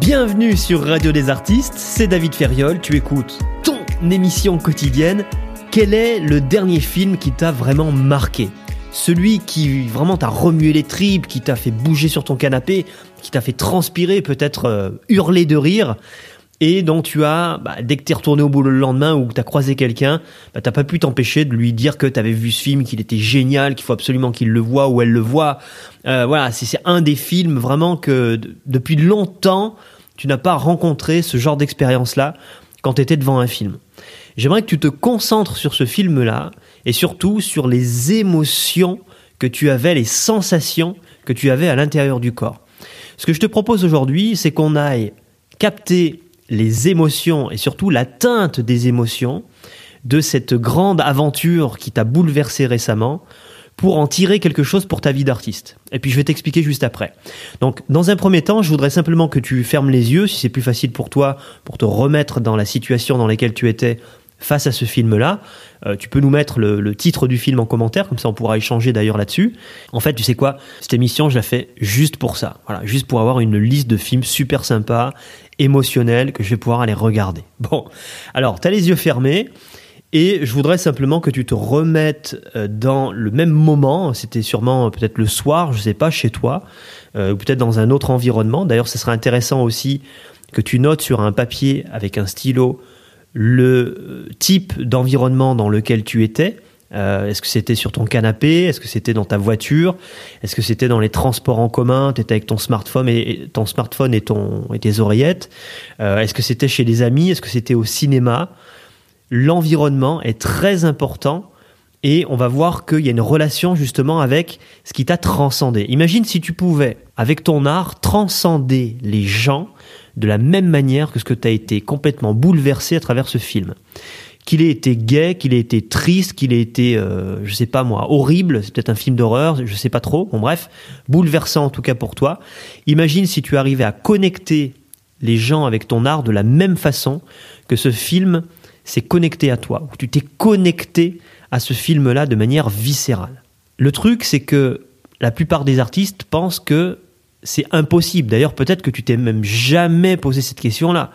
Bienvenue sur Radio des Artistes, c'est David Ferriol, tu écoutes ton émission quotidienne. Quel est le dernier film qui t'a vraiment marqué? Celui qui vraiment t'a remué les tripes, qui t'a fait bouger sur ton canapé, qui t'a fait transpirer, peut-être euh, hurler de rire? Et dont tu as, bah, dès que tu es retourné au boulot le lendemain ou que tu as croisé quelqu'un, bah, t'as pas pu t'empêcher de lui dire que tu avais vu ce film, qu'il était génial, qu'il faut absolument qu'il le voit ou elle le voit. Euh, voilà, c'est un des films vraiment que depuis longtemps, tu n'as pas rencontré ce genre d'expérience-là quand tu étais devant un film. J'aimerais que tu te concentres sur ce film-là et surtout sur les émotions que tu avais, les sensations que tu avais à l'intérieur du corps. Ce que je te propose aujourd'hui, c'est qu'on aille capter les émotions et surtout la teinte des émotions de cette grande aventure qui t'a bouleversé récemment pour en tirer quelque chose pour ta vie d'artiste. Et puis je vais t'expliquer juste après. Donc dans un premier temps, je voudrais simplement que tu fermes les yeux, si c'est plus facile pour toi, pour te remettre dans la situation dans laquelle tu étais face à ce film-là. Euh, tu peux nous mettre le, titre du film en commentaire, comme ça on pourra échanger d'ailleurs là-dessus. En fait, tu sais quoi? Cette émission, je la fais juste pour ça. Voilà, juste pour avoir une liste de films super sympas, émotionnels, que je vais pouvoir aller regarder. Bon, alors, tu as les yeux fermés. Et je voudrais simplement que tu te remettes euh, dans le même moment, c'était sûrement peut-être le soir, je sais pas, chez toi, euh, ou peut-être dans un autre environnement. D'ailleurs, ce serait intéressant aussi que tu notes sur un papier avec un stylo le euh, type d'environnement dans lequel tu étais. Euh, est-ce que c'était sur ton canapé? Est-ce que c'était dans ta voiture? Est-ce que c'était dans les transports en commun? Tu étais avec ton smartphone et, ton smartphone et, ton, et tes oreillettes. Euh, Est-ce que c'était chez des amis? Est-ce que c'était au cinéma? L'environnement est très important et on va voir qu'il y a une relation justement avec ce qui t'a transcendé. Imagine si tu pouvais, avec ton art, transcender les gens de la même manière que ce que tu as été complètement bouleversé à travers ce film. Qu'il ait été gay, qu'il ait été triste, qu'il ait été, euh, je sais pas moi, horrible, c'est peut-être un film d'horreur, je sais pas trop, bon bref, bouleversant en tout cas pour toi. Imagine si tu arrivais à connecter les gens avec ton art de la même façon que ce film s'est connecté à toi, ou tu t'es connecté à ce film-là de manière viscérale. Le truc, c'est que la plupart des artistes pensent que c'est impossible. D'ailleurs, peut-être que tu t'es même jamais posé cette question-là.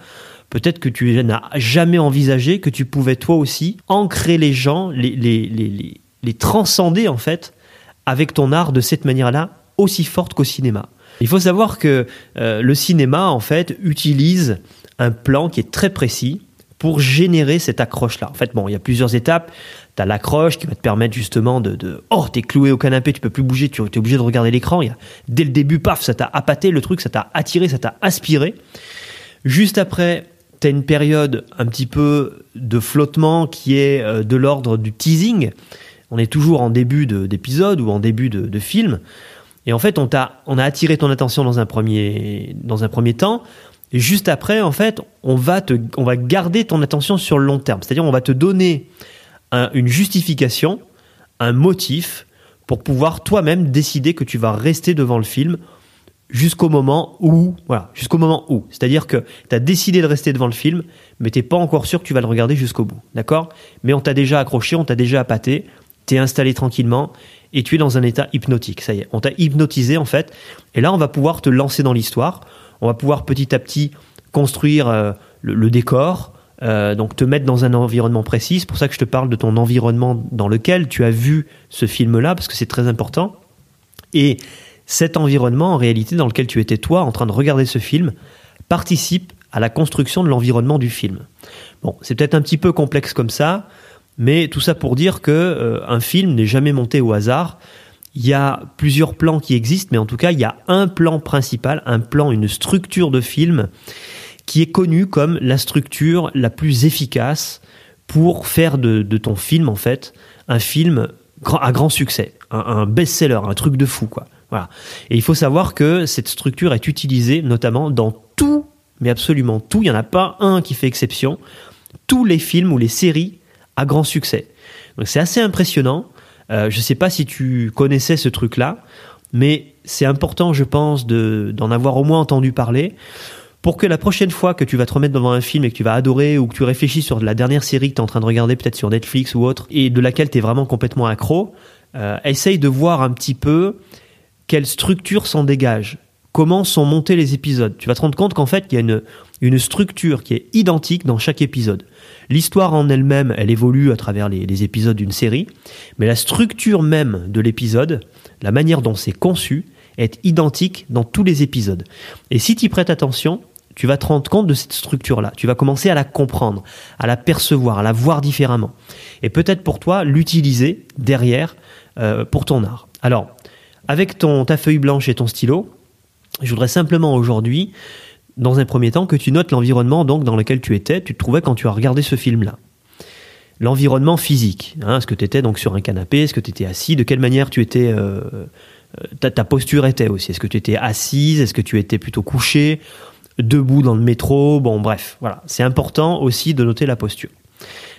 Peut-être que tu n'as jamais envisagé que tu pouvais toi aussi ancrer les gens, les, transcender en fait avec ton art de cette manière-là aussi forte qu'au cinéma. Il faut savoir que euh, le cinéma en fait utilise un plan qui est très précis pour générer cette accroche-là. En fait, bon, il y a plusieurs étapes. Tu as l'accroche qui va te permettre justement de, de oh, t'es cloué au canapé, tu peux plus bouger, tu es obligé de regarder l'écran. Dès le début, paf, ça t'a appâté le truc, ça t'a attiré, ça t'a aspiré. Juste après, tu as une période un petit peu de flottement qui est euh, de l'ordre du teasing. On est toujours en début d'épisode ou en début de, film. Et en fait, on, t'a, on a attiré ton attention dans un premier, dans un premier temps. Et juste après, en fait, on va, te, on va garder ton attention sur le long terme. C'est-à-dire, on va te donner une justification, un motif pour pouvoir toi-même décider que tu vas rester devant le film jusqu'au moment où, voilà, jusqu'au moment où. C'est-à-dire que tu as décidé de rester devant le film, mais t'es pas encore sûr que tu vas le regarder jusqu'au bout. D'accord? Mais on t'a déjà accroché, on t'a déjà appâté, t'es installé tranquillement et tu es dans un état hypnotique. Ça y est, on t'a hypnotisé en fait. Et là, on va pouvoir te lancer dans l'histoire on va pouvoir petit à petit construire euh, le, décor, euh, donc te mettre dans un environnement précis. C'est pour ça que je te parle de ton environnement dans lequel tu as vu ce film-là, parce que c'est très important. Et cet environnement, en réalité, dans lequel tu étais toi, en train de regarder ce film, participe à la construction de l'environnement du film. Bon, c'est peut-être un petit peu complexe comme ça, mais tout ça pour dire que euh, un film n'est jamais monté au hasard. Il y a plusieurs plans qui existent, mais en tout cas, il y a un plan principal, un plan, une structure de film qui est connue comme la structure la plus efficace pour faire de, ton film, en fait, un film à grand succès, un, best-seller, un truc de fou, quoi. Voilà. Et il faut savoir que cette structure est utilisée notamment dans tout, mais absolument tout. Il n'y en a pas un qui fait exception. Tous les films ou les séries à grand succès. Donc c'est assez impressionnant. Euh, je ne sais pas si tu connaissais ce truc-là, mais c'est important, je pense, d'en avoir au moins entendu parler pour que la prochaine fois que tu vas te remettre devant un film et que tu vas adorer ou que tu réfléchis sur la dernière série que tu es en train de regarder peut-être sur Netflix ou autre et de laquelle tu es vraiment complètement accro, euh, essaye de voir un petit peu quelle structure s'en dégage comment sont montés les épisodes. Tu vas te rendre compte qu'en fait, il y a une, une structure qui est identique dans chaque épisode. L'histoire en elle-même, elle évolue à travers les, épisodes d'une série, mais la structure même de l'épisode, la manière dont c'est conçu, est identique dans tous les épisodes. Et si tu prêtes attention, tu vas te rendre compte de cette structure-là. Tu vas commencer à la comprendre, à la percevoir, à la voir différemment. Et peut-être pour toi, l'utiliser derrière euh, pour ton art. Alors, avec ton, ta feuille blanche et ton stylo, je voudrais simplement aujourd'hui, dans un premier temps, que tu notes l'environnement donc dans lequel tu étais, tu te trouvais quand tu as regardé ce film-là. L'environnement physique, hein, est-ce que tu étais donc sur un canapé, est-ce que tu étais assis, de quelle manière tu étais, euh, euh, ta, ta, posture était aussi, est-ce que tu étais assise, est-ce que tu étais plutôt couché, debout dans le métro, bon bref, voilà, c'est important aussi de noter la posture.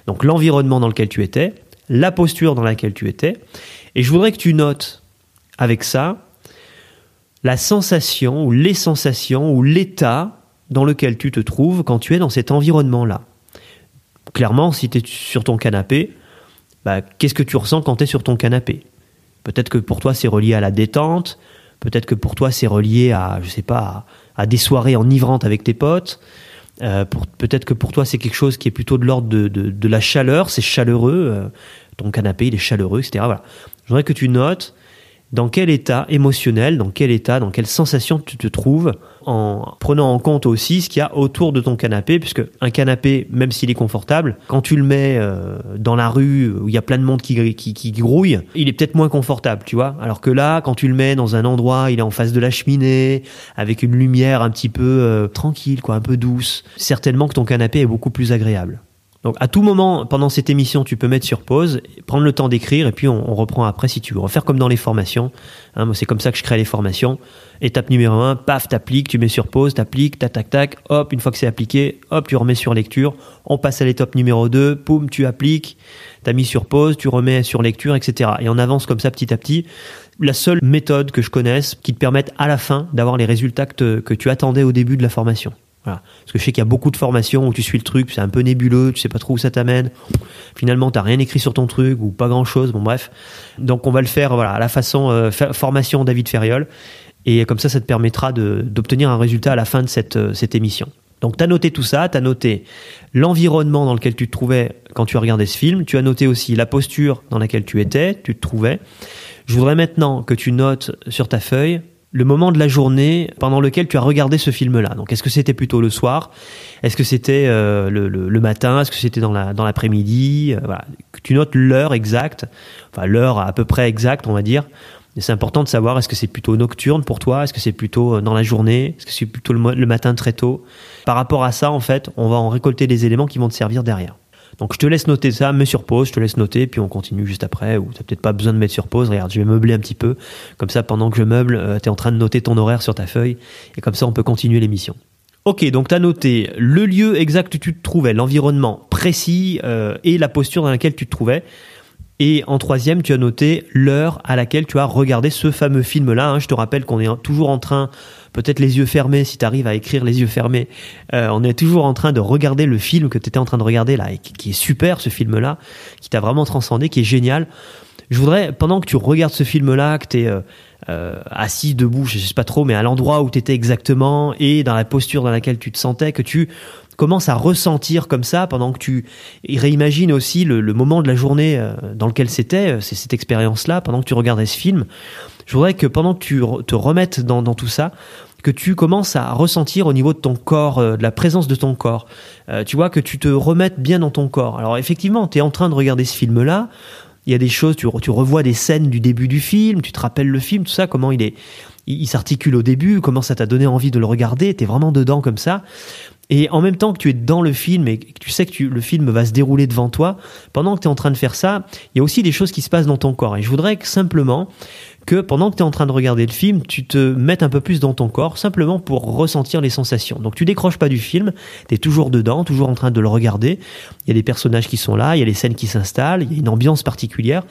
Donc l'environnement dans lequel tu étais, la posture dans laquelle tu étais, et je voudrais que tu notes avec ça la sensation ou les sensations ou l'état dans lequel tu te trouves quand tu es dans cet environnement-là. Clairement, si tu es sur ton canapé, bah, qu'est-ce que tu ressens quand tu es sur ton canapé? Peut-être que pour toi c'est relié à la détente, peut-être que pour toi c'est relié à, je sais pas, à, des soirées enivrantes avec tes potes, euh, peut-être que pour toi c'est quelque chose qui est plutôt de l'ordre de, de, la chaleur, c'est chaleureux, euh, ton canapé il est chaleureux, etc. Voilà. Je voudrais que tu notes dans quel état émotionnel, dans quel état, dans quelle sensation tu te trouves en prenant en compte aussi ce qu'il y a autour de ton canapé, puisque un canapé, même s'il est confortable, quand tu le mets euh, dans la rue où il y a plein de monde qui, qui, qui grouille, il est peut-être moins confortable, tu vois. Alors que là, quand tu le mets dans un endroit, il est en face de la cheminée, avec une lumière un petit peu euh, tranquille, quoi, un peu douce, certainement que ton canapé est beaucoup plus agréable. Donc à tout moment pendant cette émission, tu peux mettre sur pause, prendre le temps d'écrire et puis on, reprend après si tu veux. Refaire comme dans les formations. Hein, moi c'est comme ça que je crée les formations. Étape numéro 1, paf, t'appliques, tu mets sur pause, t'appliques, tac tac tac, hop, une fois que c'est appliqué, hop, tu remets sur lecture. On passe à l'étape numéro 2, poum, tu appliques, t'as mis sur pause, tu remets sur lecture, etc. Et on avance comme ça petit à petit. La seule méthode que je connaisse qui te permette à la fin d'avoir les résultats que tu attendais au début de la formation. Parce que je sais qu'il y a beaucoup de formations où tu suis le truc, c'est un peu nébuleux, tu sais pas trop où ça t'amène. Finalement, t'as rien écrit sur ton truc ou pas grand chose. Bon bref, donc on va le faire voilà à la façon euh, formation David Ferriol, et comme ça, ça te permettra d'obtenir un résultat à la fin de cette, euh, cette émission. Donc tu as noté tout ça, tu as noté l'environnement dans lequel tu te trouvais quand tu as regardé ce film, tu as noté aussi la posture dans laquelle tu étais, tu te trouvais. Je voudrais maintenant que tu notes sur ta feuille le moment de la journée pendant lequel tu as regardé ce film-là. Donc, est-ce que c'était plutôt le soir? Est-ce que c'était euh, le, matin? Est-ce que c'était dans la dans l'après-midi? Euh, voilà. Tu notes l'heure exacte, enfin l'heure à peu près exacte, on va dire. c'est important de savoir est-ce que c'est plutôt nocturne pour toi? Est-ce que c'est plutôt euh, dans la journée? Est-ce que c'est plutôt le matin très tôt? Par rapport à ça, en fait, on va en récolter des éléments qui vont te servir derrière. Donc je te laisse noter ça, mets sur pause, je te laisse noter, puis on continue juste après, ou t'as peut-être pas besoin de mettre sur pause, regarde, je vais meubler un petit peu, comme ça pendant que je meuble, euh, tu en train de noter ton horaire sur ta feuille, et comme ça on peut continuer l'émission. Ok, donc tu as noté le lieu exact où tu te trouvais, l'environnement précis euh, et la posture dans laquelle tu te trouvais. Et en troisième, tu as noté l'heure à laquelle tu as regardé ce fameux film-là. Hein. Je te rappelle qu'on est toujours en train peut-être les yeux fermés, si tu arrives à écrire les yeux fermés, euh, on est toujours en train de regarder le film que tu étais en train de regarder là, qui, est super ce film-là, qui t'a vraiment transcendé, qui est génial. Je voudrais, pendant que tu regardes ce film-là, que tu es euh, euh, assis, debout, je sais pas trop, mais à l'endroit où tu étais exactement, et dans la posture dans laquelle tu te sentais, que tu commences à ressentir comme ça, pendant que tu réimagines aussi le, moment de la journée dans lequel c'était, c'est cette expérience-là, pendant que tu regardais ce film, je voudrais que pendant que tu te remettes dans, tout ça, que tu commences à ressentir au niveau de ton corps, euh, de la présence de ton corps. Euh, tu vois, que tu te remettes bien dans ton corps. Alors effectivement, tu es en train de regarder ce film-là. Il y a des choses, tu, revois des scènes du début du film, tu te rappelles le film, tout ça, comment il est, il, s'articule au début, comment ça t'a donné envie de le regarder, tu es vraiment dedans comme ça. Et en même temps que tu es dans le film et que tu sais que le film va se dérouler devant toi, pendant que tu es en train de faire ça, il y a aussi des choses qui se passent dans ton corps. Et je voudrais que simplement que pendant que tu es en train de regarder le film, tu te mettes un peu plus dans ton corps, simplement pour ressentir les sensations. Donc tu décroches pas du film, tu es toujours dedans, toujours en train de le regarder. Il y a des personnages qui sont là, il y a les scènes qui s'installent, il y a une ambiance particulière.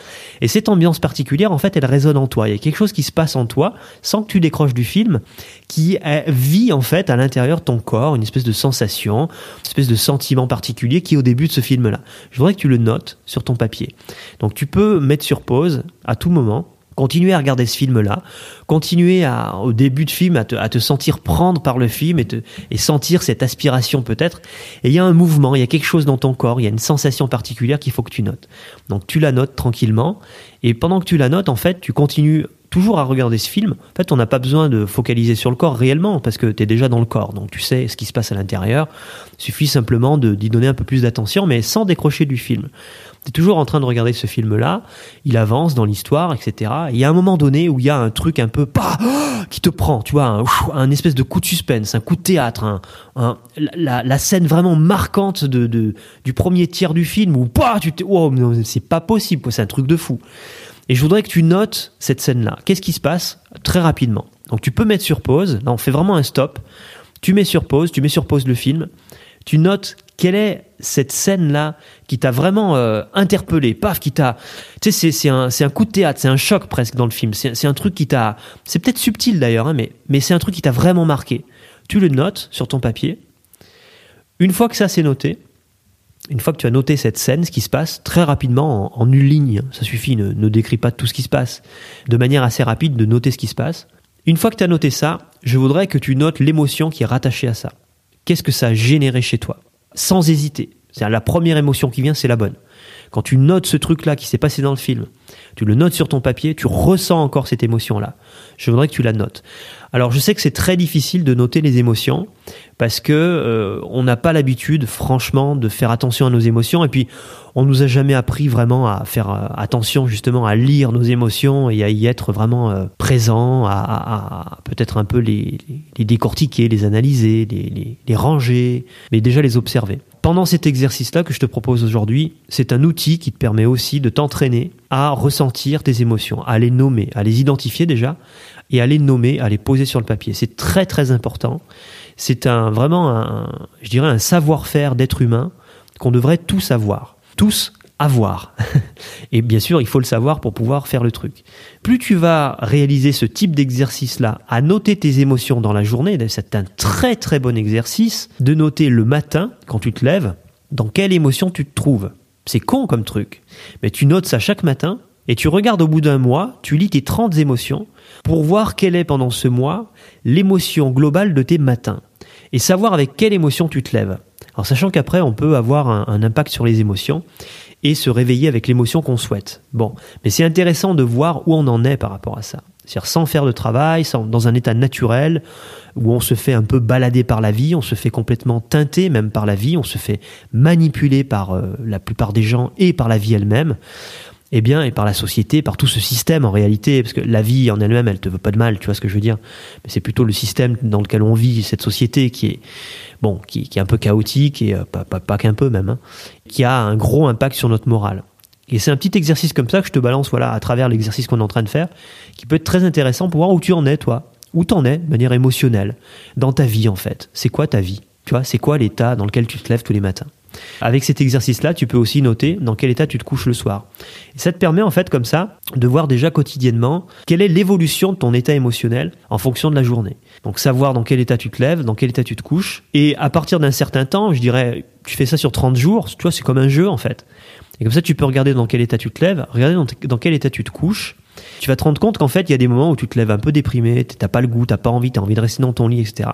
Et cette ambiance particulière, en fait, elle résonne en toi. Il y a quelque chose qui se passe en toi, sans que tu décroches du film, qui vit en fait à l'intérieur de ton corps, une espèce de sensation, une espèce de sentiment particulier qui est au début de ce film-là. Je voudrais que tu le notes sur ton papier. Donc tu peux mettre sur pause à tout moment Continuez à regarder ce film-là, continuez à, au début de film à te, sentir prendre par le film et, te, et sentir cette aspiration peut-être. Et il y a un mouvement, il y a quelque chose dans ton corps, il y a une sensation particulière qu'il faut que tu notes. Donc tu la notes tranquillement et pendant que tu la notes, en fait, tu continues toujours à regarder ce film. En fait, on n'a pas besoin de focaliser sur le corps réellement parce que tu es déjà dans le corps, donc tu sais ce qui se passe à l'intérieur. Il suffit simplement d'y donner un peu plus d'attention, mais sans décrocher du film. Tu es toujours en train de regarder ce film-là, il avance dans l'histoire, etc. Il y a un moment donné où il y a un truc un peu pas qui te prend, tu vois, un, espèce de coup de suspense, un coup de théâtre, un, la, scène vraiment marquante de, de, du premier tiers du film où pas tu t'es, oh, c'est pas possible, c'est un truc de fou. Et je voudrais que tu notes cette scène-là. Qu'est-ce qui se passe Très rapidement? Donc tu peux mettre sur pause. Là, on fait vraiment un stop. Tu mets sur pause, tu mets sur pause le film. Tu notes quelle est cette scène-là qui t'a vraiment euh, interpellé, paf, qui t'a... Tu sais, c'est un, un, coup de théâtre, c'est un choc presque dans le film. C'est un truc qui t'a... C'est peut-être subtil d'ailleurs, hein, mais, mais c'est un truc qui t'a vraiment marqué. Tu le notes sur ton papier. Une fois que ça c'est noté, une fois que tu as noté cette scène, ce qui se passe, très rapidement, en, une ligne, ça suffit, ne, ne décris pas tout ce qui se passe, de manière assez rapide, de noter ce qui se passe. Une fois que tu as noté ça, je voudrais que tu notes l'émotion qui est rattachée à ça. Qu'est-ce que ça a généré chez toi? Sans hésiter. C'est la première émotion qui vient, c'est la bonne. Quand tu notes ce truc-là qui s'est passé dans le film, tu le notes sur ton papier, tu ressens encore cette émotion-là. Je voudrais que tu la notes. Alors je sais que c'est très difficile de noter les émotions parce que euh, on n'a pas l'habitude, franchement, de faire attention à nos émotions. Et puis, on nous a jamais appris vraiment à faire euh, attention justement à lire nos émotions et à y être vraiment euh, présent, à, peut-être un peu les, décortiquer, les analyser, les, les ranger, mais déjà les observer. Pendant cet exercice-là que je te propose aujourd'hui, c'est un outil qui te permet aussi de t'entraîner à ressentir tes émotions, à les nommer, à les identifier déjà, et à les nommer, à les poser sur le papier. C'est très très important c'est un vraiment un, je dirais un savoir-faire d'être humain qu'on devrait tous avoir, tous avoir. Et bien sûr, il faut le savoir pour pouvoir faire le truc. Plus tu vas réaliser ce type d'exercice-là, à noter tes émotions dans la journée, c'est un très très bon exercice de noter le matin, quand tu te lèves, dans quelle émotion tu te trouves. C'est con comme truc. Mais tu notes ça chaque matin et tu regardes au bout d'un mois, tu lis tes 30 émotions pour voir quelle est pendant ce mois l'émotion globale de tes matins et savoir avec quelle émotion tu te lèves. Alors sachant qu'après on peut avoir un, impact sur les émotions et se réveiller avec l'émotion qu'on souhaite. Bon, mais c'est intéressant de voir où on en est par rapport à ça. C'est-à-dire sans faire de travail, sans, dans un état naturel, où on se fait un peu balader par la vie, on se fait complètement teinter même par la vie, on se fait manipuler par euh, la plupart des gens et par la vie elle-même eh bien, et par la société, par tout ce système en réalité, parce que la vie en elle-même, elle te veut pas de mal, tu vois ce que je veux dire. Mais c'est plutôt le système dans lequel on vit, cette société qui est, bon, qui, est un peu chaotique et euh, pas, pas, pas qu'un peu même, hein, qui a un gros impact sur notre morale. Et c'est un petit exercice comme ça que je te balance, voilà, à travers l'exercice qu'on est en train de faire, qui peut être très intéressant pour voir où tu en es, toi, où t'en es de manière émotionnelle, dans ta vie en fait. C'est quoi ta vie? Tu vois, c'est quoi l'état dans lequel tu te lèves tous les matins? Avec cet exercice-là, tu peux aussi noter dans quel état tu te couches le soir. Et ça te permet en fait comme ça de voir déjà quotidiennement quelle est l'évolution de ton état émotionnel en fonction de la journée. Donc savoir dans quel état tu te lèves, dans quel état tu te couches. Et à partir d'un certain temps, je dirais, tu fais ça sur 30 jours, tu vois, c'est comme un jeu en fait. Et comme ça, tu peux regarder dans quel état tu te lèves, regarder dans, quel état tu te couches. Tu vas te rendre compte qu'en fait, il y a des moments où tu te lèves un peu déprimé, t'as pas le goût, t'as pas envie, t'as envie de rester dans ton lit, etc.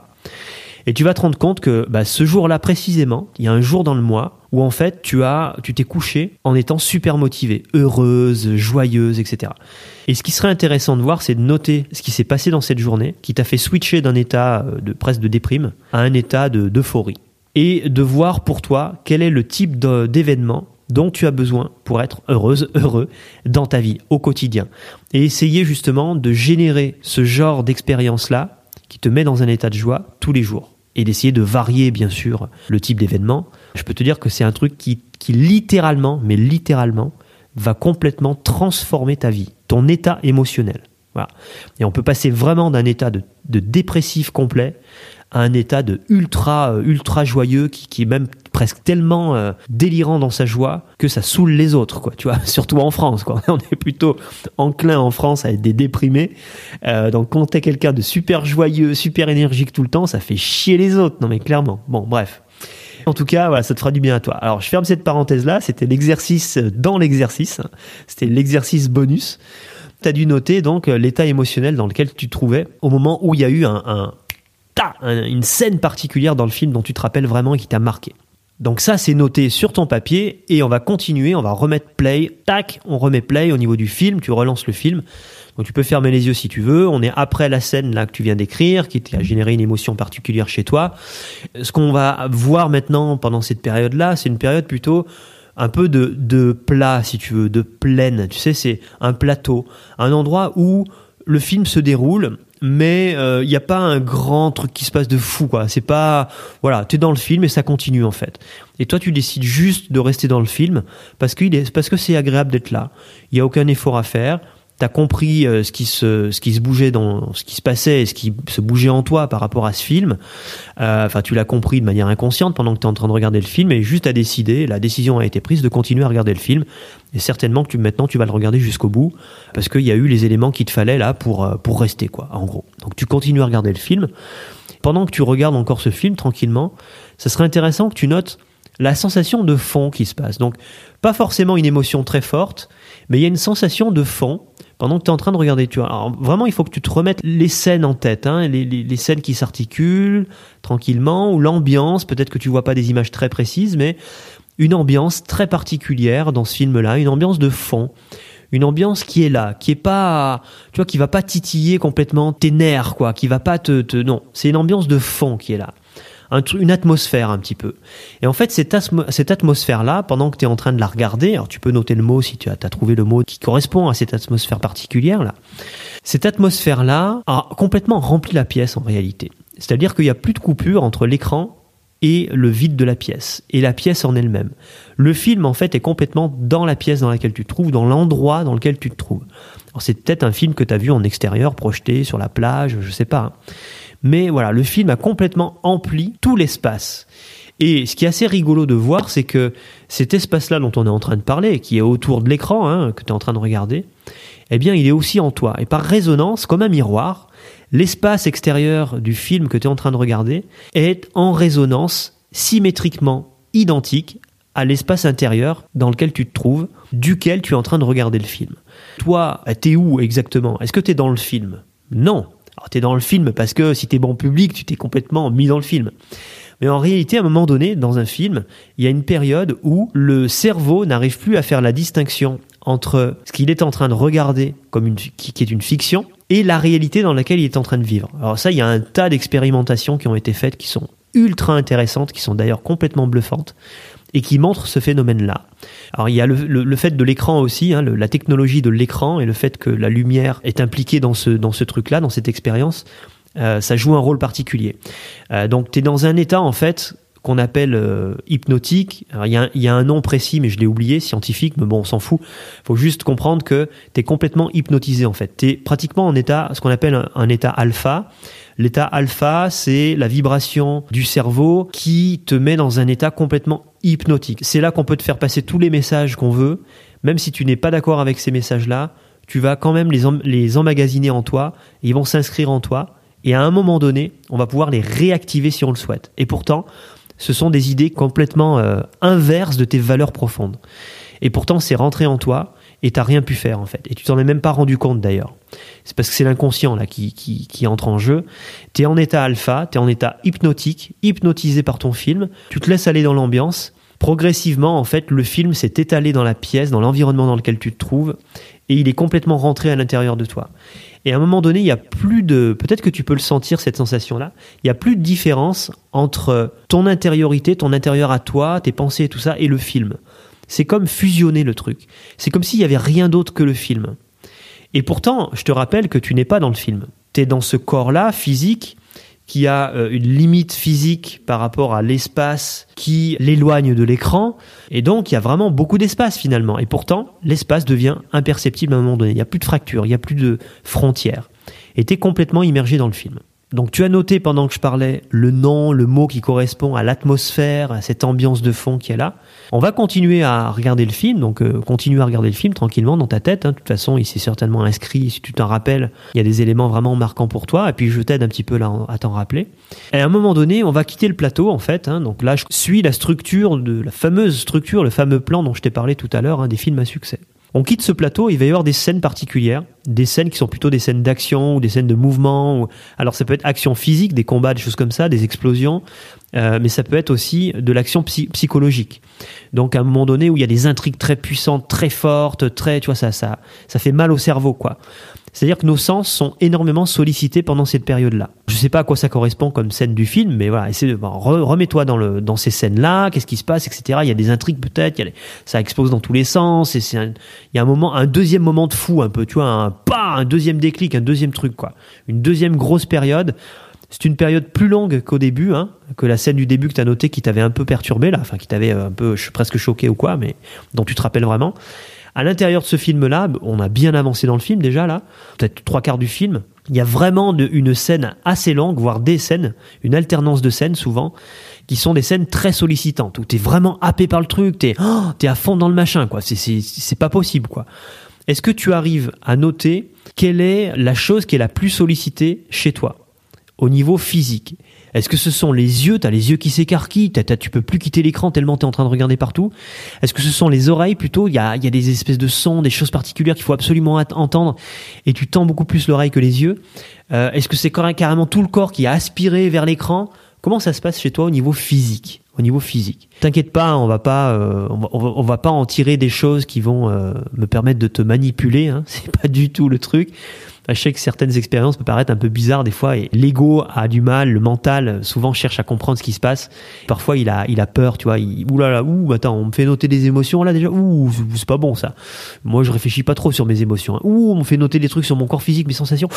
Et tu vas te rendre compte que bah, ce jour-là précisément, il y a un jour dans le mois où en fait tu as, tu t'es couché en étant super motivé, heureuse, joyeuse, etc. Et ce qui serait intéressant de voir, c'est de noter ce qui s'est passé dans cette journée, qui t'a fait switcher d'un état euh, de presque de déprime à un état d'euphorie, et de voir pour toi quel est le type d'événement dont tu as besoin pour être heureuse, heureux dans ta vie au quotidien. Et essayer justement de générer ce genre d'expérience-là qui te met dans un état de joie tous les jours et d'essayer de varier, bien sûr, le type d'événement. Je peux te dire que c'est un truc qui, qui littéralement, mais littéralement, va complètement transformer ta vie, ton état émotionnel. Voilà. Et on peut passer vraiment d'un état de, de dépressif complet à un état de ultra euh, ultra joyeux qui, qui est même presque tellement euh, délirant dans sa joie que ça saoule les autres quoi tu vois surtout en France quoi on est plutôt enclin en France à être des déprimés euh, donc quand t'es quelqu'un de super joyeux super énergique tout le temps ça fait chier les autres non mais clairement bon bref en tout cas, voilà, ça te fera du bien à toi. Alors, je ferme cette parenthèse-là. C'était l'exercice dans l'exercice. C'était l'exercice bonus. Tu as dû noter donc l'état émotionnel dans lequel tu te trouvais au moment où il y a eu un, un, une scène particulière dans le film dont tu te rappelles vraiment et qui t'a marqué. Donc ça, c'est noté sur ton papier et on va continuer, on va remettre play, tac, on remet play au niveau du film, tu relances le film. Donc tu peux fermer les yeux si tu veux, on est après la scène là que tu viens d'écrire, qui a généré une émotion particulière chez toi. Ce qu'on va voir maintenant pendant cette période-là, c'est une période plutôt un peu de, de plat, si tu veux, de plaine. Tu sais, c'est un plateau, un endroit où le film se déroule mais il euh, n'y a pas un grand truc qui se passe de fou quoi. C'est pas voilà tu es dans le film et ça continue en fait. Et toi tu décides juste de rester dans le film parce que parce que c'est agréable d'être là. Il y a aucun effort à faire. T'as compris euh, ce qui se ce qui se bougeait dans ce qui se passait et ce qui se bougeait en toi par rapport à ce film. Euh, enfin tu l'as compris de manière inconsciente pendant que tu es en train de regarder le film et juste à décider la décision a été prise de continuer à regarder le film et certainement que tu, maintenant tu vas le regarder jusqu'au bout parce qu'il y a eu les éléments qu'il te fallait là pour euh, pour rester quoi en gros donc tu continues à regarder le film pendant que tu regardes encore ce film tranquillement ça serait intéressant que tu notes la sensation de fond qui se passe donc pas forcément une émotion très forte mais il y a une sensation de fond pendant que tu es en train de regarder. Tu. Alors, vraiment, il faut que tu te remettes les scènes en tête, hein, les, les, les, scènes qui s'articulent tranquillement, ou l'ambiance, peut-être que tu vois pas des images très précises, mais une ambiance très particulière dans ce film-là, une ambiance de fond. Une ambiance qui est là, qui est pas, tu vois, qui va pas titiller complètement tes nerfs, quoi, qui va pas te, te non, c'est une ambiance de fond qui est là une atmosphère un petit peu. Et en fait, cette, cette atmosphère-là, pendant que tu es en train de la regarder, alors tu peux noter le mot si tu as, as trouvé le mot qui correspond à cette atmosphère particulière-là, cette atmosphère-là a complètement rempli la pièce en réalité. C'est-à-dire qu'il n'y a plus de coupure entre l'écran et le vide de la pièce, et la pièce en elle-même. Le film, en fait, est complètement dans la pièce dans laquelle tu te trouves, dans l'endroit dans lequel tu te trouves. C'est peut-être un film que tu as vu en extérieur, projeté sur la plage, je sais pas. Hein. Mais voilà, le film a complètement empli tout l'espace. Et ce qui est assez rigolo de voir, c'est que cet espace-là dont on est en train de parler, qui est autour de l'écran, hein, que tu es en train de regarder, eh bien, il est aussi en toi. Et par résonance, comme un miroir, l'espace extérieur du film que tu es en train de regarder est en résonance symétriquement identique à l'espace intérieur dans lequel tu te trouves, duquel tu es en train de regarder le film. Toi, t'es où exactement? Est-ce que tu es dans le film? Non, alors t'es dans le film parce que si t'es bon public, tu t'es complètement mis dans le film. Mais en réalité, à un moment donné, dans un film, il y a une période où le cerveau n'arrive plus à faire la distinction entre ce qu'il est en train de regarder comme qui, est une fiction et la réalité dans laquelle il est en train de vivre. Alors ça, il y a un tas d'expérimentations qui ont été faites qui sont ultra intéressantes, qui sont d'ailleurs complètement bluffantes et qui montre ce phénomène-là. Alors il y a le, fait de l'écran aussi, hein, la technologie de l'écran et le fait que la lumière est impliquée dans ce, dans ce truc-là, dans cette expérience, euh, ça joue un rôle particulier. Euh, donc tu es dans un état en fait qu'on appelle euh, hypnotique. Il y, a, un nom précis, mais je l'ai oublié, scientifique, mais bon, on s'en fout. faut juste comprendre que tu es complètement hypnotisé en fait. Tu es pratiquement en état, ce qu'on appelle un état alpha. L'état alpha, c'est la vibration du cerveau qui te met dans un état complètement hypnotique. C'est là qu'on peut te faire passer tous les messages qu'on veut, même si tu n'es pas d'accord avec ces messages-là, tu vas quand même les emmagasiner en toi, ils vont s'inscrire en toi, et à un moment donné, on va pouvoir les réactiver si on le souhaite. Et pourtant, ce sont des idées complètement euh, inverses de tes valeurs profondes. Et pourtant, c'est rentré en toi, et t'as rien pu faire en fait. Et tu t'en es même pas rendu compte d'ailleurs. C'est parce que c'est l'inconscient là qui, qui, qui, entre en jeu. Tu es en état alpha, tu es en état hypnotique, hypnotisé par ton film, tu te laisses aller dans l'ambiance. Progressivement, en fait, le film s'est étalé dans la pièce, dans l'environnement dans lequel tu te trouves, et il est complètement rentré à l'intérieur de toi. Et à un moment donné, il y a plus de, peut-être que tu peux le sentir cette sensation-là, il y a plus de différence entre ton intériorité, ton intérieur à toi, tes pensées et tout ça, et le film. C'est comme fusionner le truc. C'est comme s'il y avait rien d'autre que le film. Et pourtant, je te rappelle que tu n'es pas dans le film. Tu es dans ce corps-là, physique, qui a euh, une limite physique par rapport à l'espace qui l'éloigne de l'écran. Et donc, il y a vraiment beaucoup d'espace finalement. Et pourtant, l'espace devient imperceptible à un moment donné. Il n'y a plus de fracture, il n'y a plus de frontières. Et tu es complètement immergé dans le film. Donc tu as noté pendant que je parlais le nom, le mot qui correspond à l'atmosphère, à cette ambiance de fond qui est là. On va continuer à regarder le film, donc euh, continue à regarder le film tranquillement dans ta tête. Hein. De toute façon, il s'est certainement inscrit, si tu t'en rappelles, il y a des éléments vraiment marquants pour toi, et puis je t'aide un petit peu là à t'en rappeler. Et à un moment donné, on va quitter le plateau en fait. Hein. Donc là, je suis la structure de la fameuse structure, le fameux plan dont je t'ai parlé tout à l'heure, hein, des films à succès. On quitte ce plateau, il va y avoir des scènes particulières, des scènes qui sont plutôt des scènes d'action ou des scènes de mouvement. Alors ça peut être action physique, des combats, des choses comme ça, des explosions, euh, mais ça peut être aussi de l'action psychologique. Donc à un moment donné où il y a des intrigues très puissantes, très fortes, très, tu vois, ça, ça, ça fait mal au cerveau, quoi. C'est-à-dire que nos sens sont énormément sollicités pendant cette période-là. Je ne sais pas à quoi ça correspond comme scène du film, mais voilà, essaie de remets-toi dans le dans ces scènes-là, qu'est-ce qui se passe, etc. Il y a des intrigues peut-être, ça explose dans tous les sens, et c'est il y a un moment, un deuxième moment de fou un peu, tu vois, un pas, un deuxième déclic, un deuxième truc quoi, une deuxième grosse période. C'est une période plus longue qu'au début, hein, que la scène du début que tu as noté qui t'avait un peu perturbé là, enfin qui t'avait un peu presque choqué ou quoi, mais dont tu te rappelles vraiment. À l'intérieur de ce film-là, on a bien avancé dans le film déjà là, peut-être trois quarts du film. Il y a vraiment une scène assez longue, voire des scènes, une alternance de scènes souvent, qui sont des scènes très sollicitantes, où t'es vraiment happé par le truc, t'es oh, es à fond dans le machin, quoi. C'est pas possible, quoi. Est-ce que tu arrives à noter quelle est la chose qui est la plus sollicitée chez toi, au niveau physique? Est-ce que ce sont les yeux? T'as les yeux qui s'écarquillent, tu peux plus quitter l'écran tellement t'es en train de regarder partout. Est-ce que ce sont les oreilles plutôt? Il y a, des espèces de sons, des choses particulières qu'il faut absolument entendre et tu tends beaucoup plus l'oreille que les yeux. Euh, est-ce que c'est carrément tout le corps qui est aspiré vers l'écran? Comment ça se passe chez toi au niveau physique? Au niveau physique. T'inquiète pas, on va pas, euh, on, va, pas en tirer des choses qui vont euh, me permettre de te manipuler. Hein. C'est pas du tout le truc. Je sais que certaines expériences peuvent paraître un peu bizarres des fois et l'ego a du mal, le mental souvent cherche à comprendre ce qui se passe. Parfois il a, il a peur, tu vois. Ouh là là, ouh, attends, on me fait noter des émotions là déjà. Ouh, c'est pas bon ça. Moi je réfléchis pas trop sur mes émotions. Hein. Ouh, on me fait noter des trucs sur mon corps physique, mes sensations.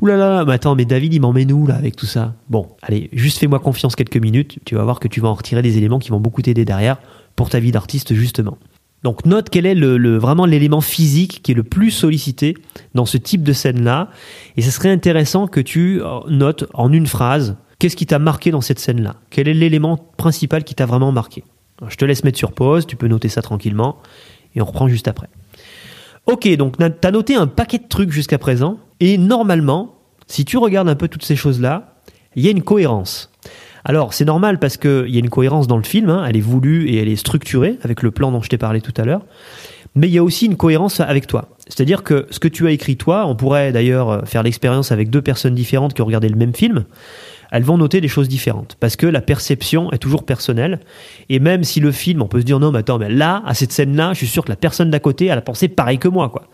Ouh là là, mais attends, mais David il m'emmène où là avec tout ça? Bon, allez, juste fais-moi confiance quelques minutes. Tu vas voir que tu vas en retirer des éléments qui vont beaucoup t'aider derrière pour ta vie d'artiste justement. Donc note quel est le, vraiment l'élément physique qui est le plus sollicité dans ce type de scène-là. Et ce serait intéressant que tu euh, notes en une phrase qu'est-ce qui t'a marqué dans cette scène-là? Quel est l'élément principal qui t'a vraiment marqué? je te laisse mettre sur pause, tu peux noter ça tranquillement et on reprend juste après. Ok, donc tu as noté un paquet de trucs jusqu'à présent et normalement, si tu regardes un peu toutes ces choses-là, il y a une cohérence. Alors, c'est normal parce qu'il y a une cohérence dans le film, hein. elle est voulue et elle est structurée avec le plan dont je t'ai parlé tout à l'heure. Mais il y a aussi une cohérence avec toi. C'est-à-dire que ce que tu as écrit toi, on pourrait d'ailleurs faire l'expérience avec deux personnes différentes qui ont regardé le même film, elles vont noter des choses différentes. Parce que la perception est toujours personnelle. Et même si le film, on peut se dire non, mais attends, mais là, à cette scène-là, je suis sûr que la personne d'à côté, elle a pensé pareil que moi, quoi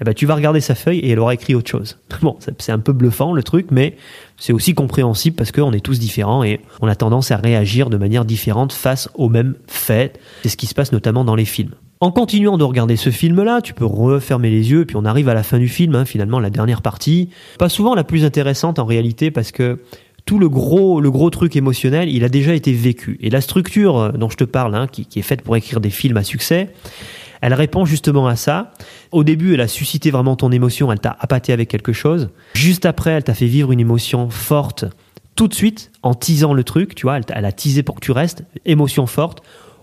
eh ben, tu vas regarder sa feuille et elle aura écrit autre chose. Bon, c'est un peu bluffant le truc, mais c'est aussi compréhensible parce qu'on est tous différents et on a tendance à réagir de manière différente face aux mêmes faits. C'est ce qui se passe notamment dans les films. En continuant de regarder ce film-là, tu peux refermer les yeux, puis on arrive à la fin du film, hein, finalement la dernière partie. Pas souvent la plus intéressante en réalité parce que tout le gros, le gros truc émotionnel, il a déjà été vécu. Et la structure euh, dont je te parle, hein, qui est faite pour écrire des films à succès, elle répond justement à ça. Au début, elle a suscité vraiment ton émotion, elle t'a appâté avec quelque chose. Juste après, elle t'a fait vivre une émotion forte tout de suite en teasant le truc, tu vois, elle a teasé pour que tu restes, émotion forte.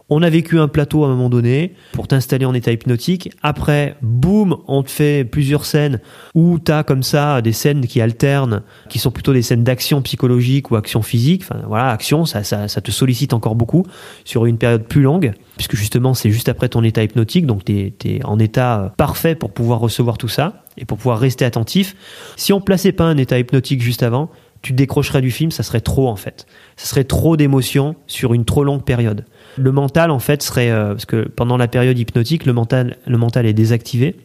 On a vécu un plateau à un moment donné pour t'installer en état hypnotique. Après, boum, on te fait plusieurs scènes où tu as comme ça des scènes qui alternent, qui sont plutôt des scènes d'action psychologique ou action physique. Enfin voilà, action, ça te sollicite encore beaucoup sur une période plus longue, puisque justement c'est juste après ton état hypnotique, donc tu es, en état parfait pour pouvoir recevoir tout ça et pour pouvoir rester attentif. Si on plaçait pas un état hypnotique juste avant, tu décrocherais du film, ça serait trop en fait. Ça serait trop d'émotions sur une trop longue période. Le mental, en fait, serait euh, parce que pendant la période hypnotique, le mental, le mental est désactivé.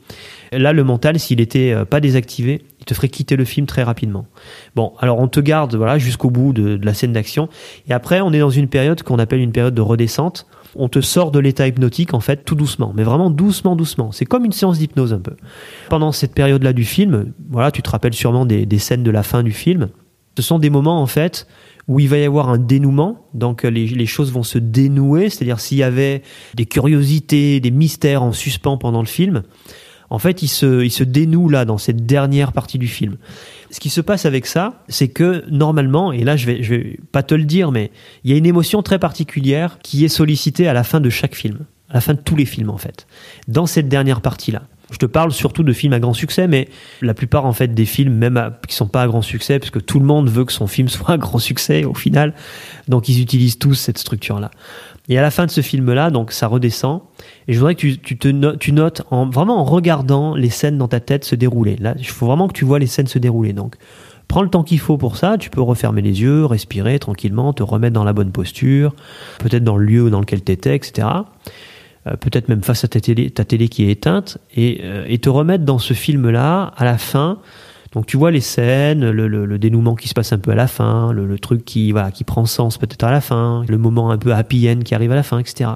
Là, le mental, s'il était euh, pas désactivé, il te ferait quitter le film très rapidement. Bon, alors on te garde voilà jusqu'au bout de, de, la scène d'action, et après on est dans une période qu'on appelle une période de redescente. On te sort de l'état hypnotique en fait tout doucement, mais vraiment doucement, doucement. C'est comme une séance d'hypnose un peu. Pendant cette période-là du film, voilà, tu te rappelles sûrement des, des scènes de la fin du film. Ce sont des moments en fait où il va y avoir un dénouement, donc les, les choses vont se dénouer, c'est-à-dire s'il y avait des curiosités, des mystères en suspens pendant le film, en fait, il se, il se dénoue là dans cette dernière partie du film. Ce qui se passe avec ça, c'est que normalement, et là je vais, je vais pas te le dire, mais il y a une émotion très particulière qui est sollicitée à la fin de chaque film, à la fin de tous les films en fait, dans cette dernière partie-là. Je te parle surtout de films à grand succès, mais la plupart en fait des films, même qui sont pas à grand succès, parce que tout le monde veut que son film soit à grand succès au final, donc ils utilisent tous cette structure-là. Et à la fin de ce film-là, donc ça redescend, et je voudrais que tu, te tu notes en, vraiment en regardant les scènes dans ta tête se dérouler. Là, il faut vraiment que tu vois les scènes se dérouler. Donc, prends le temps qu'il faut pour ça. Tu peux refermer les yeux, respirer tranquillement, te remettre dans la bonne posture, peut-être dans le lieu dans lequel tu étais, etc. Euh, peut-être même face à ta télé, qui est éteinte, euh, et te remettre dans ce film-là à la fin. Donc tu vois les scènes, le, le, le, dénouement qui se passe un peu à la fin, le, le truc qui voilà qui prend sens peut-être à la fin, le moment un peu happy end qui arrive à la fin, etc.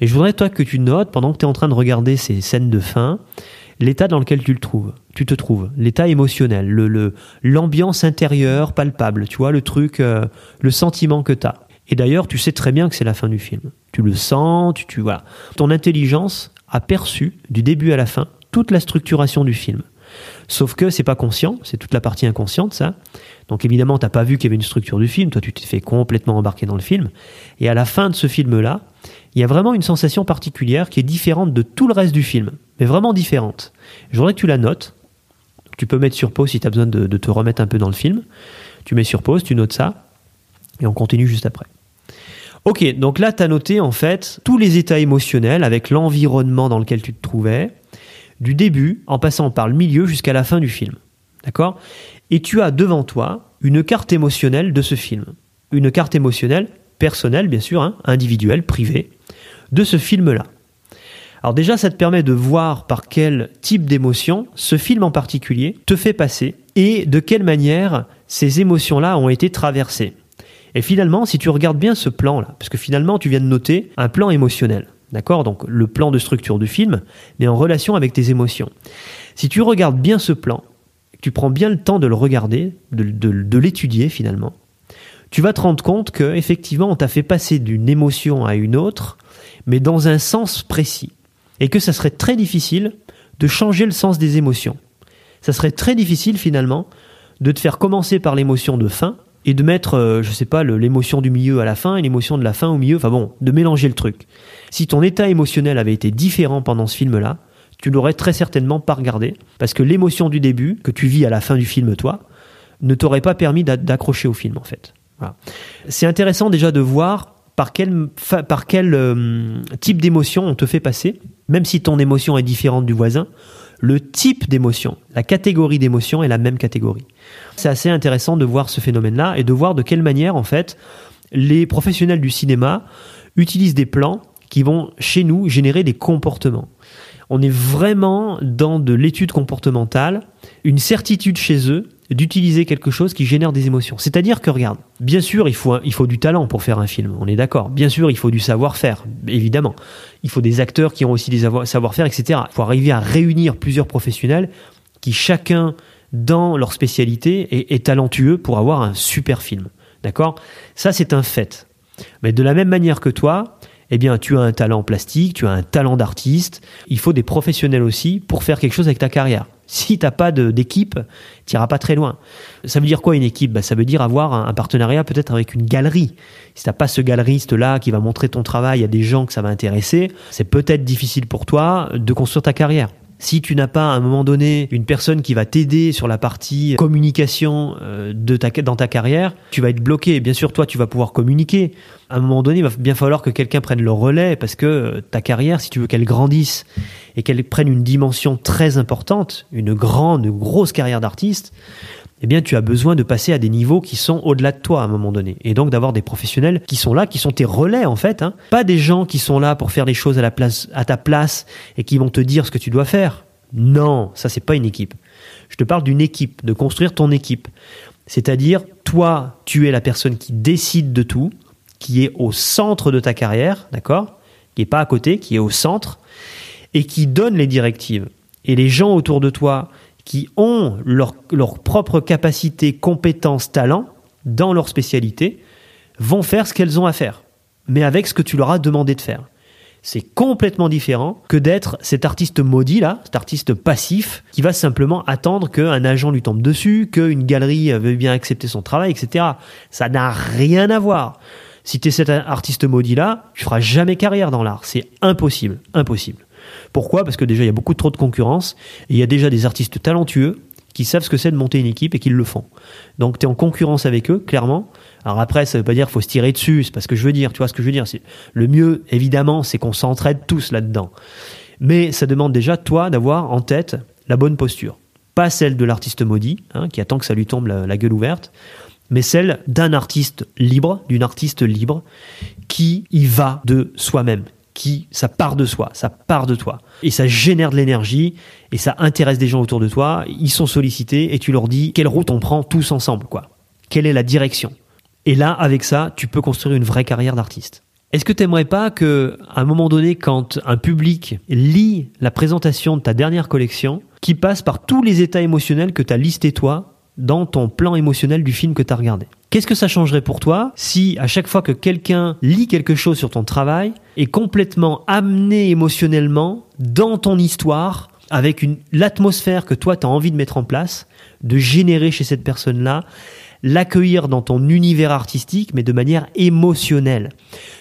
Et je voudrais toi que tu notes pendant que tu es en train de regarder ces scènes de fin, l'état dans lequel tu le trouves, tu te trouves, l'état émotionnel, le l'ambiance intérieure palpable, tu vois le truc, euh, le sentiment que tu as. Et d'ailleurs, tu sais très bien que c'est la fin du film. Tu le sens, tu, tu voilà. Ton intelligence a perçu du début à la fin toute la structuration du film. Sauf que c'est pas conscient, c'est toute la partie inconsciente, ça. Donc évidemment, t'as pas vu qu'il y avait une structure du film, toi tu t'es fait complètement embarquer dans le film. Et à la fin de ce film-là, il y a vraiment une sensation particulière qui est différente de tout le reste du film, mais vraiment différente. Je voudrais que tu la notes. Tu peux mettre sur pause si tu as besoin de, de te remettre un peu dans le film. Tu mets sur pause, tu notes ça, et on continue juste après. Ok, donc là, tu as noté en fait tous les états émotionnels avec l'environnement dans lequel tu te trouvais, du début en passant par le milieu jusqu'à la fin du film. D'accord? Et tu as devant toi une carte émotionnelle de ce film. Une carte émotionnelle personnelle, bien sûr, hein, individuelle, privée, de ce film-là. Alors déjà, ça te permet de voir par quel type d'émotion ce film en particulier te fait passer et de quelle manière ces émotions-là ont été traversées. Et finalement, si tu regardes bien ce plan-là, parce que finalement, tu viens de noter un plan émotionnel, d'accord? Donc le plan de structure du film, mais en relation avec tes émotions. Si tu regardes bien ce plan, tu prends bien le temps de le regarder, de, l'étudier finalement, tu vas te rendre compte que effectivement, on t'a fait passer d'une émotion à une autre, mais dans un sens précis, et que ça serait très difficile de changer le sens des émotions. Ça serait très difficile finalement de te faire commencer par l'émotion de fin et de mettre, euh, je sais pas, l'émotion du milieu à la fin et l'émotion de la fin au milieu. Enfin bon, de mélanger le truc. Si ton état émotionnel avait été différent pendant ce film-là, tu l'aurais très certainement pas regardé parce que l'émotion du début que tu vis à la fin du film, toi, ne t'aurait pas permis d'accrocher au film en fait. Voilà. C'est intéressant déjà de voir par quel, par quel euh, type d'émotion on te fait passer, même si ton émotion est différente du voisin, le type d'émotion, la catégorie d'émotion est la même catégorie. C'est assez intéressant de voir ce phénomène-là et de voir de quelle manière, en fait, les professionnels du cinéma utilisent des plans qui vont, chez nous, générer des comportements. On est vraiment dans de l'étude comportementale, une certitude chez eux d'utiliser quelque chose qui génère des émotions. C'est-à-dire que, regarde, bien sûr, il faut, du talent pour faire un film, on est d'accord. Bien sûr, il faut du savoir-faire, évidemment. Il faut des acteurs qui ont aussi des savoir-faire, etc. Il faut arriver à réunir plusieurs professionnels qui, chacun dans leur spécialité, est, est talentueux pour avoir un super film. D'accord? Ça, c'est un fait. Mais de la même manière que toi, eh bien, tu as un talent plastique, tu as un talent d'artiste. Il faut des professionnels aussi pour faire quelque chose avec ta carrière. Si t'as pas d'équipe, tu n'iras pas très loin. Ça veut dire quoi une équipe? Bah, Ça veut dire avoir un, partenariat peut-être avec une galerie. Si t'as pas ce galeriste-là qui va montrer ton travail à des gens que ça va intéresser, c'est peut-être difficile pour toi de construire ta carrière. Si tu n'as pas à un moment donné une personne qui va t'aider sur la partie communication euh, de ta, dans ta carrière, tu vas être bloqué. Bien sûr, toi, tu vas pouvoir communiquer. À un moment donné, il va bien falloir que quelqu'un prenne le relais parce que euh, ta carrière, si tu veux qu'elle grandisse et qu'elle prenne une dimension très importante, une grande, grosse carrière d'artiste, eh bien, tu as besoin de passer à des niveaux qui sont au-delà de toi à un moment donné. Et donc d'avoir des professionnels qui sont là, qui sont tes relais en fait. Hein. Pas des gens qui sont là pour faire les choses à, ta place et qui vont te dire ce que tu dois faire. Non, ça c'est pas une équipe. Je te parle d'une équipe, de construire ton équipe. C'est-à-dire, toi, tu es la personne qui décide de tout, qui est au centre de ta carrière, d'accord? Qui est pas à côté, qui est au centre, et qui donne les directives. Et les gens autour de toi qui ont leur, leur propre capacité, compétences, talent dans leur spécialité, vont faire ce qu'elles ont à faire, mais avec ce que tu leur as demandé de faire. C'est complètement différent que d'être cet artiste maudit là, cet artiste passif qui va simplement attendre qu'un agent lui tombe dessus, qu'une galerie veuille bien accepter son travail, etc. Ça n'a rien à voir. Si tu es cet artiste maudit là, tu feras jamais carrière dans l'art. C'est impossible, impossible. Pourquoi? Parce que déjà, il y a beaucoup trop de concurrence, et il y a déjà des artistes talentueux qui savent ce que c'est de monter une équipe et qui le font. Donc tu es en concurrence avec eux, clairement. Alors après, ça veut pas dire qu'il faut se tirer dessus, c'est pas ce que je veux dire, tu vois ce que je veux dire. Le mieux, évidemment, c'est qu'on s'entraide tous là-dedans. Mais ça demande déjà, toi, d'avoir en tête la bonne posture. Pas celle de l'artiste maudit, hein, qui attend que ça lui tombe la, gueule ouverte, mais celle d'un artiste libre, d'une artiste libre, qui y va de soi-même, qui ça part de soi, ça part de toi et ça génère de l'énergie et ça intéresse des gens autour de toi, ils sont sollicités et tu leur dis quelle route on prend tous ensemble quoi. Quelle est la direction Et là avec ça, tu peux construire une vraie carrière d'artiste. Est-ce que tu n'aimerais pas que, un moment donné, quand un public lit la présentation de ta dernière collection, qui passe par tous les états émotionnels que tu as listés toi dans ton plan émotionnel du film que tu as regardé? Qu'est-ce que ça changerait pour toi si, à chaque fois que quelqu'un lit quelque chose sur ton travail, est complètement amené émotionnellement dans ton histoire, avec l'atmosphère que toi tu as envie de mettre en place, de générer chez cette personne-là, l'accueillir dans ton univers artistique, mais de manière émotionnelle.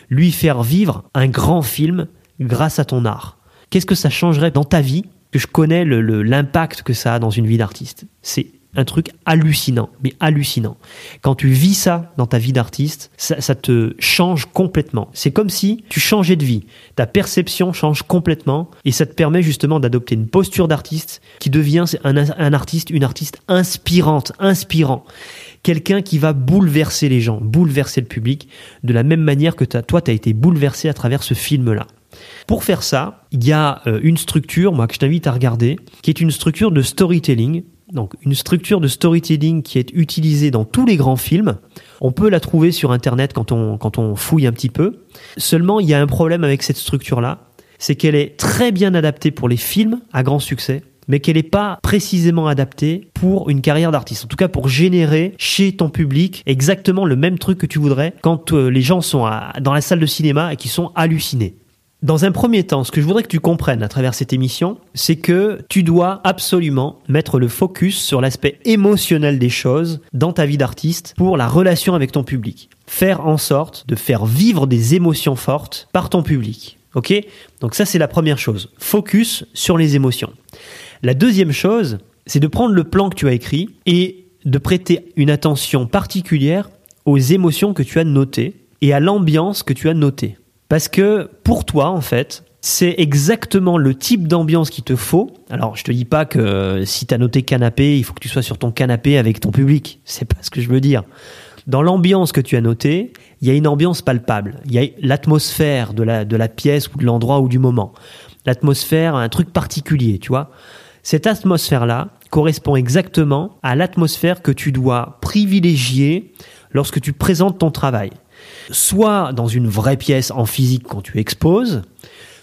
Lui faire vivre un grand film grâce à ton art. Qu'est-ce que ça changerait dans ta vie que je connais l'impact que ça a dans une vie d'artiste? C'est un truc hallucinant, mais hallucinant. Quand tu vis ça dans ta vie d'artiste, ça, ça, te change complètement. C'est comme si tu changeais de vie. Ta perception change complètement et ça te permet justement d'adopter une posture d'artiste qui devient un, un, artiste, une artiste inspirante, inspirant quelqu'un qui va bouleverser les gens, bouleverser le public, de la même manière que toi, tu as été bouleversé à travers ce film-là. Pour faire ça, il y a euh, une structure, moi, que je t'invite à regarder, qui est une structure de storytelling. Donc, une structure de storytelling qui est utilisée dans tous les grands films. On peut la trouver sur Internet quand on, fouille un petit peu. Seulement, il y a un problème avec cette structure-là. C'est qu'elle est très bien adaptée pour les films à grand succès mais qu'elle n'est pas précisément adaptée pour une carrière d'artiste. En tout cas, pour générer chez ton public exactement le même truc que tu voudrais quand euh, les gens sont dans la salle de cinéma et qui sont hallucinés. Dans un premier temps, ce que je voudrais que tu comprennes à travers cette émission, c'est que tu dois absolument mettre le focus sur l'aspect émotionnel des choses dans ta vie d'artiste pour la relation avec ton public. Faire en sorte de faire vivre des émotions fortes par ton public. Ok? Donc ça, c'est la première chose. Focus sur les émotions. La deuxième chose, c'est de prendre le plan que tu as écrit et de prêter une attention particulière aux émotions que tu as notées et à l'ambiance que tu as notée. Parce que pour toi, en fait, c'est exactement le type d'ambiance qu'il te faut. Alors, je te dis pas que si tu as noté canapé, il faut que tu sois sur ton canapé avec ton public. C'est pas ce que je veux dire. Dans l'ambiance que tu as notée, il y a une ambiance palpable. Il y a l'atmosphère de la, de la pièce ou de l'endroit ou du moment. L'atmosphère, un truc particulier, tu vois. Cette atmosphère-là correspond exactement à l'atmosphère que tu dois privilégier lorsque tu présentes ton travail. Soit dans une vraie pièce en physique quand tu exposes,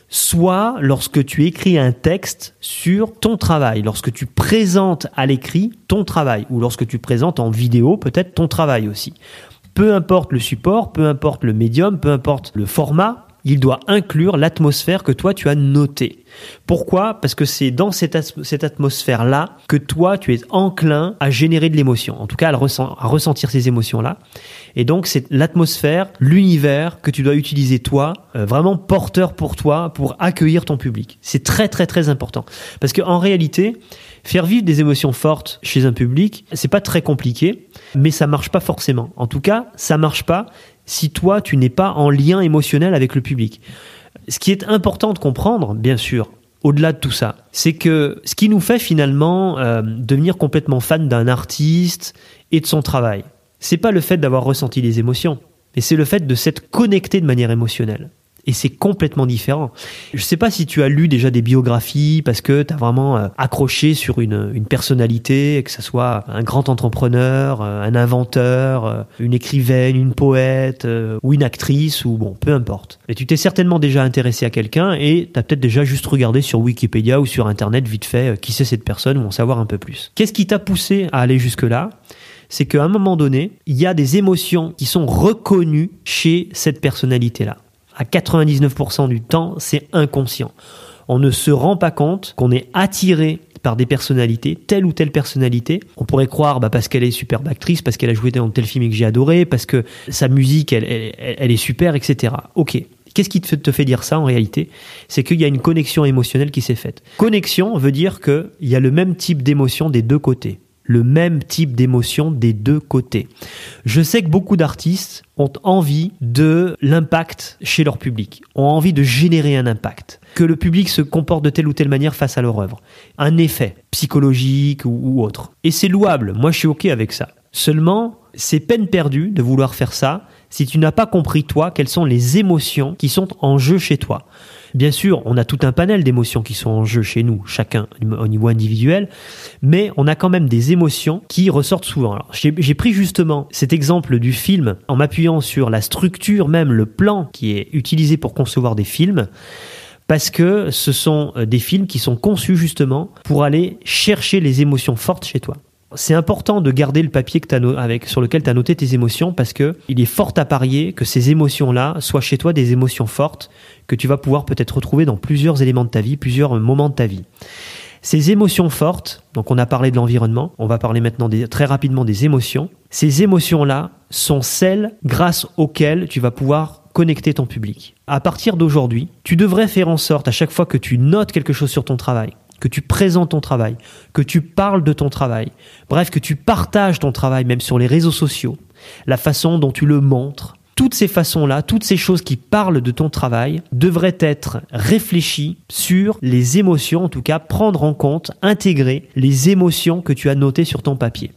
soit lorsque tu écris un texte sur ton travail, lorsque tu présentes à l'écrit ton travail, ou lorsque tu présentes en vidéo peut-être ton travail aussi. Peu importe le support, peu importe le médium, peu importe le format, il doit inclure l'atmosphère que toi tu as notée. Pourquoi? Parce que c'est dans cette, atmosphère-là que toi tu es enclin à générer de l'émotion, en tout cas à, ressentir ces émotions-là. Et donc c'est l'atmosphère, l'univers que tu dois utiliser toi, euh, vraiment porteur pour toi, pour accueillir ton public. C'est très très très important. Parce qu'en réalité, faire vivre des émotions fortes chez un public, c'est pas très compliqué, mais ça marche pas forcément. En tout cas, ça marche pas si toi, tu n'es pas en lien émotionnel avec le public. Ce qui est important de comprendre, bien sûr, au-delà de tout ça, c'est que ce qui nous fait finalement euh, devenir complètement fan d'un artiste et de son travail, c'est pas le fait d'avoir ressenti les émotions, mais c'est le fait de s'être connecté de manière émotionnelle et c'est complètement différent. Je sais pas si tu as lu déjà des biographies parce que tu as vraiment euh, accroché sur une, une personnalité, que ce soit un grand entrepreneur, euh, un inventeur, euh, une écrivaine, une poète ou une actrice ou bon, peu importe. Mais tu t'es certainement déjà intéressé à quelqu'un et tu as peut-être déjà juste regardé sur Wikipédia ou sur internet vite fait qui c'est cette personne ou en savoir un peu plus. Qu'est-ce qui t'a poussé à aller jusque-là? C'est qu'à un moment donné, il y a des émotions qui sont reconnues chez cette personnalité-là à 99% du temps, c'est inconscient. On ne se rend pas compte qu'on est attiré par des personnalités, telle ou telle personnalité. On pourrait croire bah, parce qu'elle est superbe actrice, parce qu'elle a joué dans tel film que j'ai adoré, parce que sa musique, elle, est super, etc. Ok. Qu'est-ce qui te fait dire ça en réalité? C'est qu'il y a une connexion émotionnelle qui s'est faite. Connexion veut dire qu'il y a le même type d'émotion des deux côtés le même type d'émotion des deux côtés. Je sais que beaucoup d'artistes ont envie de l'impact chez leur public, ont envie de générer un impact, que le public se comporte de telle ou telle manière face à leur œuvre, un effet psychologique ou, autre. Et c'est louable, moi je suis ok avec ça. Seulement, c'est peine perdue de vouloir faire ça si tu n'as pas compris toi quelles sont les émotions qui sont en jeu chez toi. Bien sûr, on a tout un panel d'émotions qui sont en jeu chez nous, chacun au niveau individuel, mais on a quand même des émotions qui ressortent souvent. j'ai pris justement cet exemple du film en m'appuyant sur la structure même, le plan qui est utilisé pour concevoir des films parce que ce sont euh, des films qui sont conçus justement pour aller chercher les émotions fortes chez toi. C'est important de garder le papier sur lequel tu as noté tes émotions parce que il est fort à parier que ces émotions-là soient chez toi des émotions fortes que tu vas pouvoir peut-être retrouver dans plusieurs éléments de ta vie, plusieurs moments de ta vie. Ces émotions fortes, donc on a parlé de l'environnement, on va parler maintenant très rapidement des émotions. Ces émotions-là sont celles grâce auxquelles tu vas pouvoir connecter ton public. À partir d'aujourd'hui, tu devrais faire en sorte à chaque fois que tu notes quelque chose sur ton travail, que tu présentes ton travail, que tu parles de ton travail, bref, que tu partages ton travail même sur les réseaux sociaux, la façon dont tu le montres, toutes ces façons-là, toutes ces choses qui parlent de ton travail devraient être réfléchies sur les émotions, en tout cas prendre en compte, intégrer les émotions que tu as notées sur ton papier.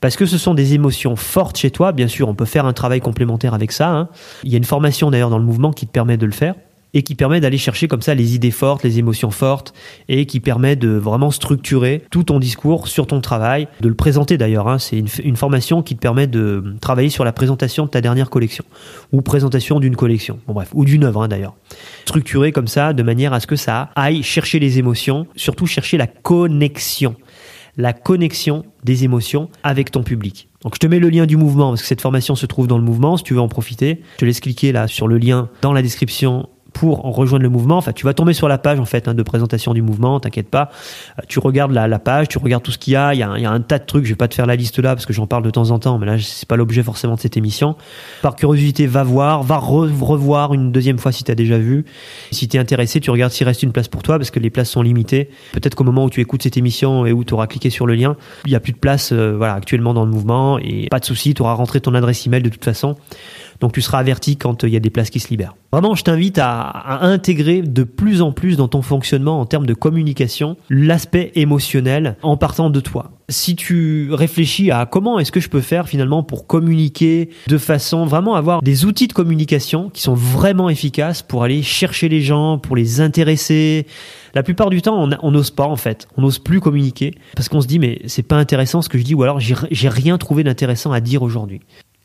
Parce que ce sont des émotions fortes chez toi, bien sûr, on peut faire un travail complémentaire avec ça. Hein. Il y a une formation d'ailleurs dans le mouvement qui te permet de le faire et qui permet d'aller chercher comme ça les idées fortes, les émotions fortes, et qui permet de vraiment structurer tout ton discours sur ton travail, de le présenter d'ailleurs. Hein. C'est une, formation qui te permet de travailler sur la présentation de ta dernière collection, ou présentation d'une collection, bref, ou d'une œuvre hein, d'ailleurs. Structuré comme ça, de manière à ce que ça aille chercher les émotions, surtout chercher la connexion la connexion des émotions avec ton public. Donc je te mets le lien du mouvement parce que cette formation se trouve dans le mouvement si tu veux en profiter. Je te laisse cliquer là sur le lien dans la description pour rejoindre le mouvement. Enfin, tu vas tomber sur la page en fait hein, de présentation du mouvement. T'inquiète pas. Euh, tu regardes la, page, tu regardes tout ce qu'il y a. Il y a, un, il y a un tas de trucs. Je vais pas te faire la liste là parce que j'en parle de temps en temps, mais là c'est pas l'objet forcément de cette émission. Par curiosité, va voir, va revoir une deuxième fois si tu as déjà vu. Si tu es intéressé, tu regardes s'il reste une place pour toi parce que les places sont limitées. Peut-être qu'au moment où tu écoutes cette émission et où tu auras cliqué sur le lien, il y a plus de place euh, voilà actuellement dans le mouvement et pas de souci, tu auras rentré ton adresse email de toute façon. Donc tu seras averti quand euh, il y a des places qui se libèrent. Vraiment, je t'invite à, intégrer de plus en plus dans ton fonctionnement en termes de communication l'aspect émotionnel en partant de toi. Si tu réfléchis à comment est-ce que je peux faire finalement pour communiquer de façon vraiment avoir des outils de communication qui sont vraiment efficaces pour aller chercher les gens, pour les intéresser. La plupart du temps, on n'ose pas en fait, on n'ose plus communiquer parce qu'on se dit mais c'est pas intéressant ce que je dis ou alors j'ai rien trouvé d'intéressant à dire aujourd'hui.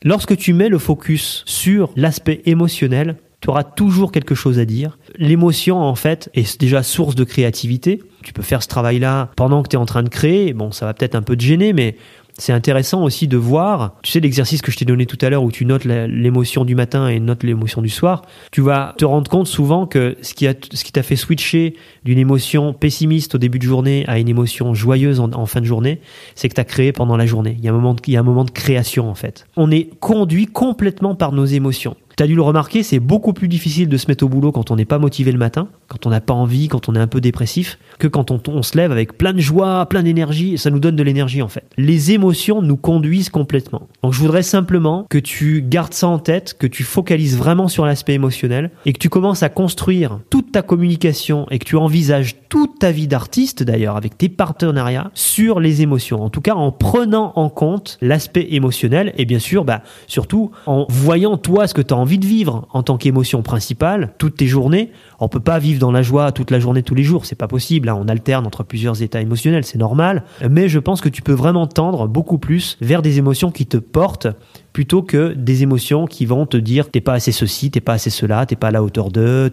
Lorsque tu mets le focus sur l'aspect émotionnel, tu auras toujours quelque chose à dire. L'émotion, en fait, est déjà source de créativité. Tu peux faire ce travail-là pendant que tu es en train de créer. Bon, ça va peut-être un peu te gêner, mais c'est intéressant aussi de voir, tu sais l'exercice que je t'ai donné tout à l'heure où tu notes l'émotion du matin et notes l'émotion du soir, tu vas te rendre compte souvent que ce qui t'a fait switcher d'une émotion pessimiste au début de journée à une émotion joyeuse en, fin de journée, c'est que tu as créé pendant la journée. Il y a un moment il y a un moment de création en fait. On est conduit complètement par nos émotions. T'as dû le remarquer, c'est beaucoup plus difficile de se mettre au boulot quand on n'est pas motivé le matin, quand on n'a pas envie, quand on est un peu dépressif, que quand on, se lève avec plein de joie, plein d'énergie, ça nous donne de l'énergie en fait. Les émotions nous conduisent complètement. Donc je voudrais simplement que tu gardes ça en tête, que tu focalises vraiment sur l'aspect émotionnel, et que tu commences à construire toute ta communication, et que tu envisages toute ta vie d'artiste d'ailleurs, avec tes partenariats, sur les émotions. En tout cas, en prenant en compte l'aspect émotionnel, et bien sûr, bah, surtout en voyant toi ce que tu as envie de vivre en tant qu'émotion principale toutes tes journées. On peut pas vivre dans la joie toute la journée tous les jours, c'est pas possible. Hein. On alterne entre plusieurs états émotionnels, c'est normal. Mais je pense que tu peux vraiment tendre beaucoup plus vers des émotions qui te portent plutôt que des émotions qui vont te dire t'es pas assez ceci, t'es pas assez cela, t'es pas à la hauteur de,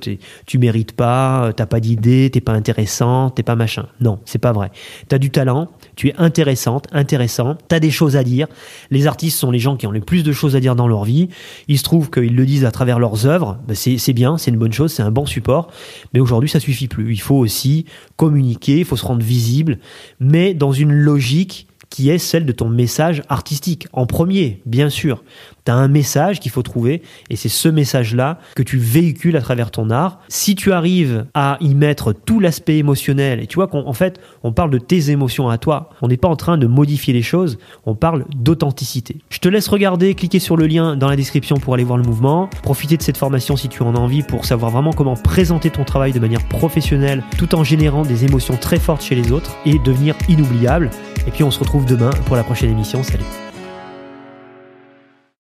tu mérites pas, t'as pas d'idée, t'es pas intéressant, t'es pas machin. Non, c'est pas vrai. T'as du talent, tu es intéressante, intéressant, t'as des choses à dire. Les artistes sont les gens qui ont le plus de choses à dire dans leur vie. Il se trouve qu'ils le disent à travers leurs œuvres. Ben, c'est bien, c'est une bonne chose, c'est un bon support. Mais aujourd'hui, ça suffit plus. Il faut aussi communiquer, il faut se rendre visible, mais dans une logique qui est celle de ton message artistique. En premier, bien sûr. Tu as un message qu'il faut trouver et c'est ce message-là que tu véhicules à travers ton art. Si tu arrives à y mettre tout l'aspect émotionnel, et tu vois qu'en fait, on parle de tes émotions à toi, on n'est pas en train de modifier les choses, on parle d'authenticité. Je te laisse regarder, cliquer sur le lien dans la description pour aller voir le mouvement, profiter de cette formation si tu en as envie pour savoir vraiment comment présenter ton travail de manière professionnelle tout en générant des émotions très fortes chez les autres et devenir inoubliable. Et puis on se demain pour la prochaine émission. Salut